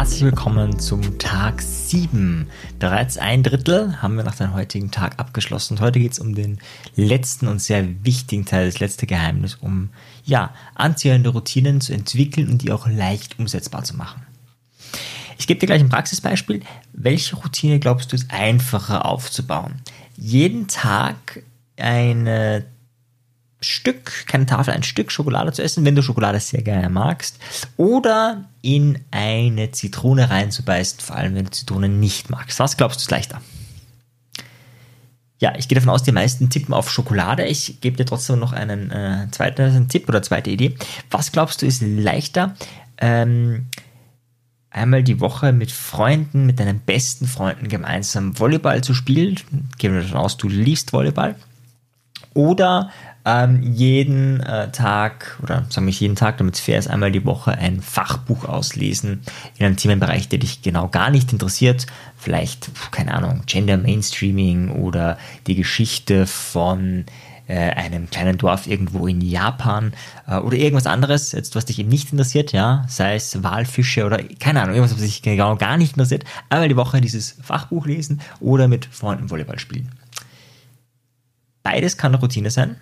herzlich willkommen zum Tag 7. Bereits ein Drittel haben wir nach dem heutigen Tag abgeschlossen. Und heute geht es um den letzten und sehr wichtigen Teil, das letzte Geheimnis, um ja, anziehende Routinen zu entwickeln und die auch leicht umsetzbar zu machen. Ich gebe dir gleich ein Praxisbeispiel. Welche Routine glaubst du ist einfacher aufzubauen? Jeden Tag eine Stück, keine Tafel, ein Stück Schokolade zu essen, wenn du Schokolade sehr gerne magst. Oder in eine Zitrone reinzubeißen, vor allem wenn du Zitrone nicht magst. Was glaubst du ist leichter? Ja, ich gehe davon aus, die meisten tippen auf Schokolade. Ich gebe dir trotzdem noch einen äh, zweiten einen Tipp oder zweite Idee. Was glaubst du ist leichter? Ähm, einmal die Woche mit Freunden, mit deinen besten Freunden gemeinsam Volleyball zu spielen. Gehen wir davon aus, du liebst Volleyball. Oder ähm, jeden äh, Tag oder sagen wir jeden Tag, damit es fair ist, einmal die Woche ein Fachbuch auslesen in einem Themenbereich, der dich genau gar nicht interessiert. Vielleicht, keine Ahnung, Gender Mainstreaming oder die Geschichte von äh, einem kleinen Dorf irgendwo in Japan äh, oder irgendwas anderes, jetzt was dich eben nicht interessiert, ja, sei es Walfische oder keine Ahnung, irgendwas, was dich genau gar nicht interessiert, einmal die Woche dieses Fachbuch lesen oder mit Freunden Volleyball spielen. Beides kann eine Routine sein.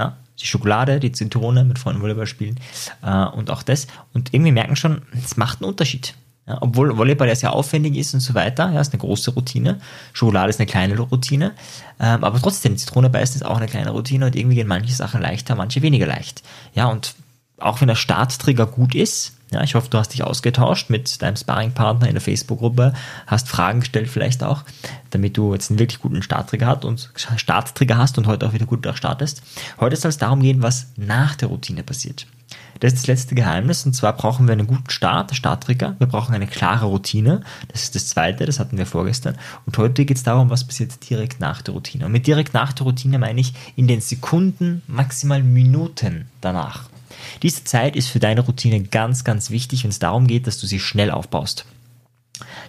Ja, die Schokolade, die Zitrone mit Freunden Volleyball spielen äh, und auch das. Und irgendwie merken schon, es macht einen Unterschied. Ja, obwohl Volleyball ja sehr aufwendig ist und so weiter, ja, ist eine große Routine. Schokolade ist eine kleine Routine. Ähm, aber trotzdem, Zitrone beißen ist auch eine kleine Routine und irgendwie gehen manche Sachen leichter, manche weniger leicht. Ja, und auch wenn der Starttrigger gut ist, ja, ich hoffe, du hast dich ausgetauscht mit deinem Sparringpartner in der Facebook-Gruppe, hast Fragen gestellt vielleicht auch, damit du jetzt einen wirklich guten Starttrigger hast und Starttrigger hast und heute auch wieder gut startest. Heute soll es darum gehen, was nach der Routine passiert. Das ist das letzte Geheimnis und zwar brauchen wir einen guten Start, Starttrigger. Wir brauchen eine klare Routine. Das ist das zweite, das hatten wir vorgestern. Und heute geht es darum, was passiert direkt nach der Routine. Und mit direkt nach der Routine meine ich in den Sekunden, maximal Minuten danach. Diese Zeit ist für deine Routine ganz, ganz wichtig, wenn es darum geht, dass du sie schnell aufbaust.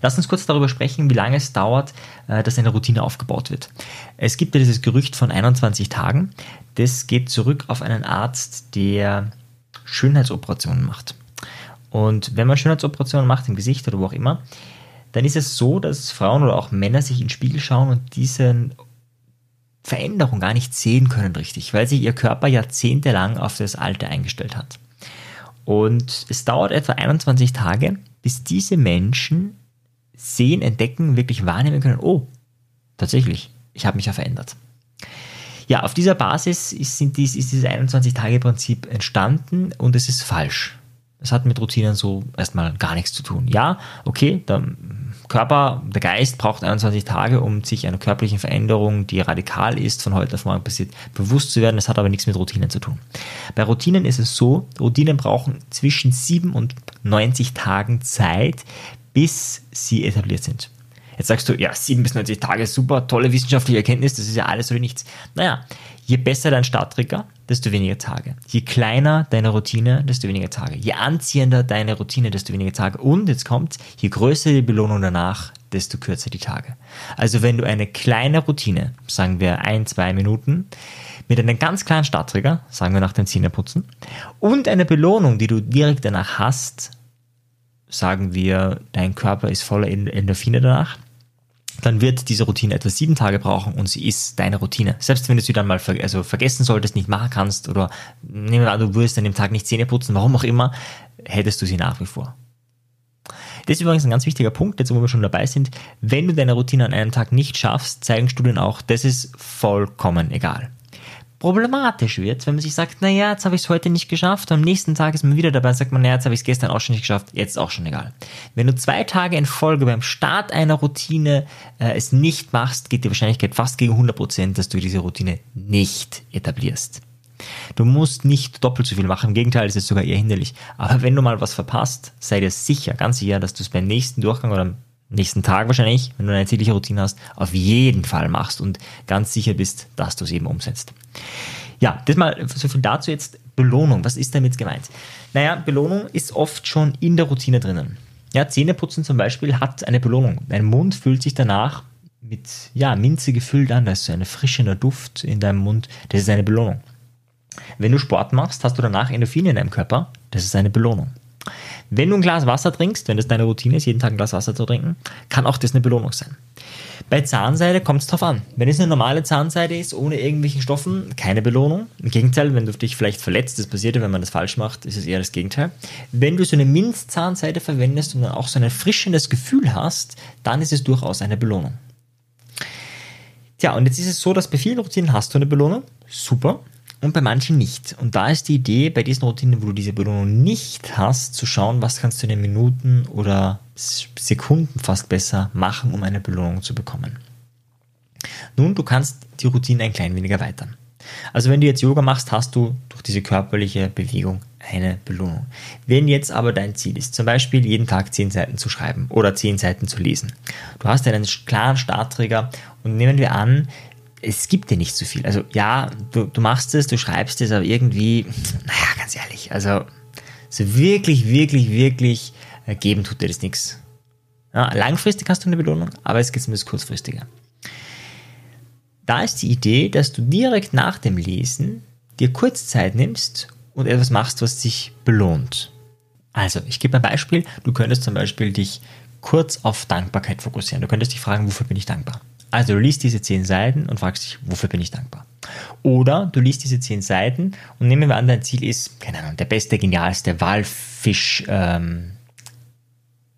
Lass uns kurz darüber sprechen, wie lange es dauert, äh, dass eine Routine aufgebaut wird. Es gibt ja dieses Gerücht von 21 Tagen. Das geht zurück auf einen Arzt, der Schönheitsoperationen macht. Und wenn man Schönheitsoperationen macht, im Gesicht oder wo auch immer, dann ist es so, dass Frauen oder auch Männer sich in den Spiegel schauen und diesen Veränderung gar nicht sehen können richtig, weil sich ihr Körper jahrzehntelang auf das Alte eingestellt hat. Und es dauert etwa 21 Tage, bis diese Menschen sehen, entdecken, wirklich wahrnehmen können, oh, tatsächlich, ich habe mich ja verändert. Ja, auf dieser Basis ist, sind dies, ist dieses 21-Tage-Prinzip entstanden und es ist falsch. Es hat mit Routinen so erstmal gar nichts zu tun. Ja, okay, der Körper, der Geist braucht 21 Tage, um sich einer körperlichen Veränderung, die radikal ist, von heute auf morgen passiert, bewusst zu werden. Das hat aber nichts mit Routinen zu tun. Bei Routinen ist es so, Routinen brauchen zwischen 7 und 90 Tagen Zeit, bis sie etabliert sind. Jetzt sagst du, ja, 7 bis 90 Tage, super, tolle wissenschaftliche Erkenntnis, das ist ja alles oder nichts. Naja, je besser dein Starttrigger, desto weniger Tage. Je kleiner deine Routine, desto weniger Tage. Je anziehender deine Routine, desto weniger Tage. Und jetzt kommt, je größer die Belohnung danach, desto kürzer die Tage. Also wenn du eine kleine Routine, sagen wir ein, zwei Minuten, mit einem ganz kleinen Starttrigger, sagen wir nach dem Zähneputzen, und eine Belohnung, die du direkt danach hast, sagen wir, dein Körper ist voller Endorphine danach, dann wird diese Routine etwa sieben Tage brauchen und sie ist deine Routine. Selbst wenn du sie dann mal ver also vergessen solltest, nicht machen kannst oder nehmen wir an, du würdest an dem Tag nicht Zähne putzen, warum auch immer, hättest du sie nach wie vor. Das ist übrigens ein ganz wichtiger Punkt, jetzt wo wir schon dabei sind. Wenn du deine Routine an einem Tag nicht schaffst, zeigen Studien auch, das ist vollkommen egal problematisch wird, wenn man sich sagt, naja, jetzt habe ich es heute nicht geschafft, am nächsten Tag ist man wieder dabei und sagt man, naja, jetzt habe ich es gestern auch schon nicht geschafft, jetzt auch schon egal. Wenn du zwei Tage in Folge beim Start einer Routine äh, es nicht machst, geht die Wahrscheinlichkeit fast gegen 100%, dass du diese Routine nicht etablierst. Du musst nicht doppelt so viel machen, im Gegenteil, es ist sogar eher hinderlich. Aber wenn du mal was verpasst, sei dir sicher, ganz sicher, dass du es beim nächsten Durchgang oder nächsten Tag wahrscheinlich, wenn du eine tägliche Routine hast, auf jeden Fall machst und ganz sicher bist, dass du es eben umsetzt. Ja, das mal so viel dazu jetzt. Belohnung, was ist damit gemeint? Naja, Belohnung ist oft schon in der Routine drinnen. Ja, Zähneputzen zum Beispiel hat eine Belohnung. Dein Mund fühlt sich danach mit ja, Minze gefüllt an, da ist so ein frischer Duft in deinem Mund, das ist eine Belohnung. Wenn du Sport machst, hast du danach Endorphine in deinem Körper, das ist eine Belohnung. Wenn du ein Glas Wasser trinkst, wenn das deine Routine ist, jeden Tag ein Glas Wasser zu trinken, kann auch das eine Belohnung sein. Bei Zahnseide kommt es drauf an. Wenn es eine normale Zahnseide ist, ohne irgendwelchen Stoffen, keine Belohnung. Im Gegenteil, wenn du dich vielleicht verletzt, das passiert ja, wenn man das falsch macht, ist es eher das Gegenteil. Wenn du so eine Minzzahnseide verwendest und dann auch so ein erfrischendes Gefühl hast, dann ist es durchaus eine Belohnung. Tja, und jetzt ist es so, dass bei vielen Routinen hast du eine Belohnung. Super. Und bei manchen nicht. Und da ist die Idee, bei diesen Routinen, wo du diese Belohnung nicht hast, zu schauen, was kannst du in den Minuten oder Sekunden fast besser machen, um eine Belohnung zu bekommen. Nun, du kannst die Routine ein klein wenig erweitern. Also wenn du jetzt Yoga machst, hast du durch diese körperliche Bewegung eine Belohnung. Wenn jetzt aber dein Ziel ist, zum Beispiel jeden Tag 10 Seiten zu schreiben oder 10 Seiten zu lesen, du hast einen klaren Startträger und nehmen wir an, es gibt dir nicht so viel. Also ja, du, du machst es, du schreibst es, aber irgendwie, naja, ganz ehrlich, also so wirklich, wirklich, wirklich äh, geben tut dir das nichts. Ja, langfristig hast du eine Belohnung, aber es geht um das Kurzfristige. Da ist die Idee, dass du direkt nach dem Lesen dir kurz Zeit nimmst und etwas machst, was dich belohnt. Also, ich gebe ein Beispiel. Du könntest zum Beispiel dich kurz auf Dankbarkeit fokussieren. Du könntest dich fragen, wofür bin ich dankbar? Also, du liest diese zehn Seiten und fragst dich, wofür bin ich dankbar? Oder du liest diese zehn Seiten und nehmen wir an, dein Ziel ist, keine Ahnung, der beste, genialste Walfisch, ähm,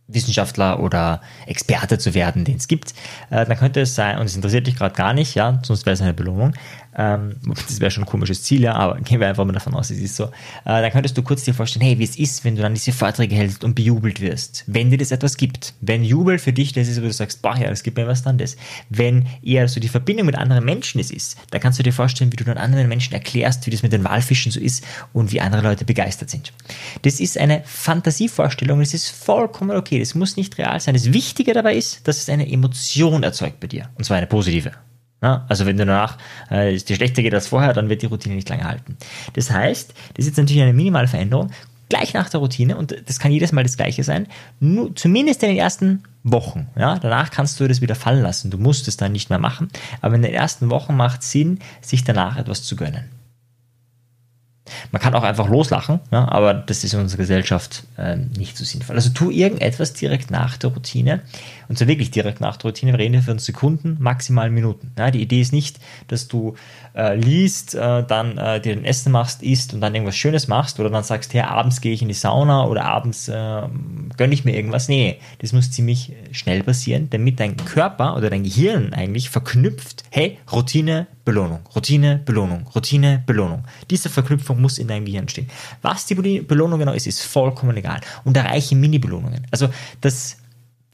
Wissenschaftler oder Experte zu werden, den es gibt, äh, dann könnte es sein, und es interessiert dich gerade gar nicht, ja, sonst wäre es eine Belohnung, ähm, das wäre schon ein komisches Ziel, ja, aber gehen wir einfach mal davon aus, es ist so. Äh, dann könntest du kurz dir vorstellen, hey, wie es ist, wenn du dann diese Vorträge hältst und bejubelt wirst. Wenn dir das etwas gibt. Wenn Jubel für dich das ist, wo du sagst, boah, ja, das gibt mir was dann das. Wenn eher so die Verbindung mit anderen Menschen es ist, dann kannst du dir vorstellen, wie du dann anderen Menschen erklärst, wie das mit den Walfischen so ist und wie andere Leute begeistert sind. Das ist eine Fantasievorstellung, das ist vollkommen okay, das muss nicht real sein. Das Wichtige dabei ist, dass es eine Emotion erzeugt bei dir. Und zwar eine positive. Ja, also wenn du danach äh, dir schlechter geht als vorher, dann wird die Routine nicht lange halten. Das heißt, das ist jetzt natürlich eine minimale Veränderung, gleich nach der Routine, und das kann jedes Mal das gleiche sein, nur, zumindest in den ersten Wochen. Ja? Danach kannst du das wieder fallen lassen. Du musst es dann nicht mehr machen. Aber in den ersten Wochen macht es Sinn, sich danach etwas zu gönnen. Man kann auch einfach loslachen, ja, aber das ist in unserer Gesellschaft äh, nicht so sinnvoll. Also tu irgendetwas direkt nach der Routine und zwar wirklich direkt nach der Routine. Wir reden hier von Sekunden, maximal Minuten. Ja, die Idee ist nicht, dass du äh, liest, äh, dann äh, dir ein Essen machst, isst und dann irgendwas Schönes machst oder dann sagst, hey, abends gehe ich in die Sauna oder abends äh, gönne ich mir irgendwas. Nee, das muss ziemlich schnell passieren, damit dein Körper oder dein Gehirn eigentlich verknüpft, hey, Routine, Belohnung, Routine, Belohnung, Routine, Belohnung. Diese Verknüpfung muss in deinem Gehirn stehen. Was die Belohnung genau ist, ist vollkommen egal. Und erreiche Mini-Belohnungen. Also das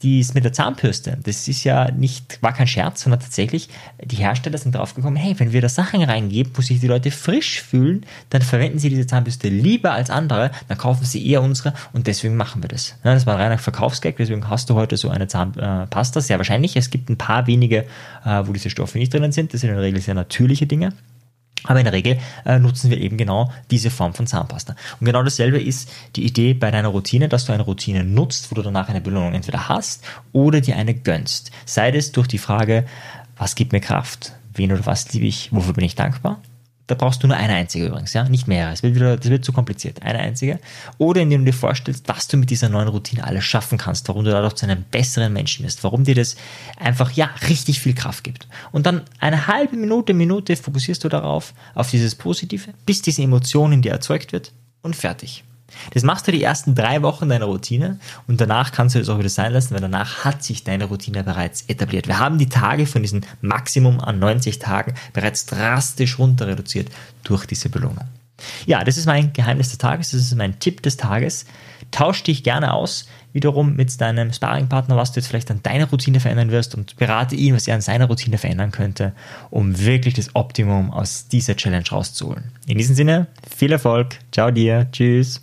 dies mit der Zahnbürste, das ist ja nicht, war kein Scherz, sondern tatsächlich, die Hersteller sind draufgekommen, hey, wenn wir da Sachen reingeben, wo sich die Leute frisch fühlen, dann verwenden sie diese Zahnbürste lieber als andere, dann kaufen sie eher unsere und deswegen machen wir das. Das war ein reiner Verkaufsgag, deswegen hast du heute so eine Zahnpasta, sehr wahrscheinlich. Es gibt ein paar wenige, äh, wo diese Stoffe nicht drinnen sind, das sind in der Regel sehr natürliche Dinge. Aber in der Regel äh, nutzen wir eben genau diese Form von Zahnpasta. Und genau dasselbe ist die Idee bei deiner Routine, dass du eine Routine nutzt, wo du danach eine Belohnung entweder hast oder dir eine gönnst. Sei es durch die Frage, was gibt mir Kraft? Wen oder was liebe ich? Wofür bin ich dankbar? Da brauchst du nur eine einzige übrigens, ja, nicht mehrere. Das wird, wieder, das wird zu kompliziert. Eine einzige. Oder indem du dir vorstellst, was du mit dieser neuen Routine alles schaffen kannst, warum du dadurch zu einem besseren Menschen wirst, warum dir das einfach, ja, richtig viel Kraft gibt. Und dann eine halbe Minute, Minute fokussierst du darauf, auf dieses Positive, bis diese Emotion in dir erzeugt wird und fertig. Das machst du die ersten drei Wochen deiner Routine und danach kannst du das auch wieder sein lassen, weil danach hat sich deine Routine bereits etabliert. Wir haben die Tage von diesem Maximum an 90 Tagen bereits drastisch runter reduziert durch diese Belohnung. Ja, das ist mein Geheimnis des Tages, das ist mein Tipp des Tages. Tausch dich gerne aus, wiederum mit deinem Sparringpartner, was du jetzt vielleicht an deiner Routine verändern wirst und berate ihn, was er an seiner Routine verändern könnte, um wirklich das Optimum aus dieser Challenge rauszuholen. In diesem Sinne, viel Erfolg, ciao dir, tschüss.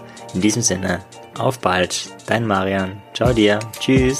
In diesem Sinne, Auf bald. Dein Marian. Ciao dir. Tschüss.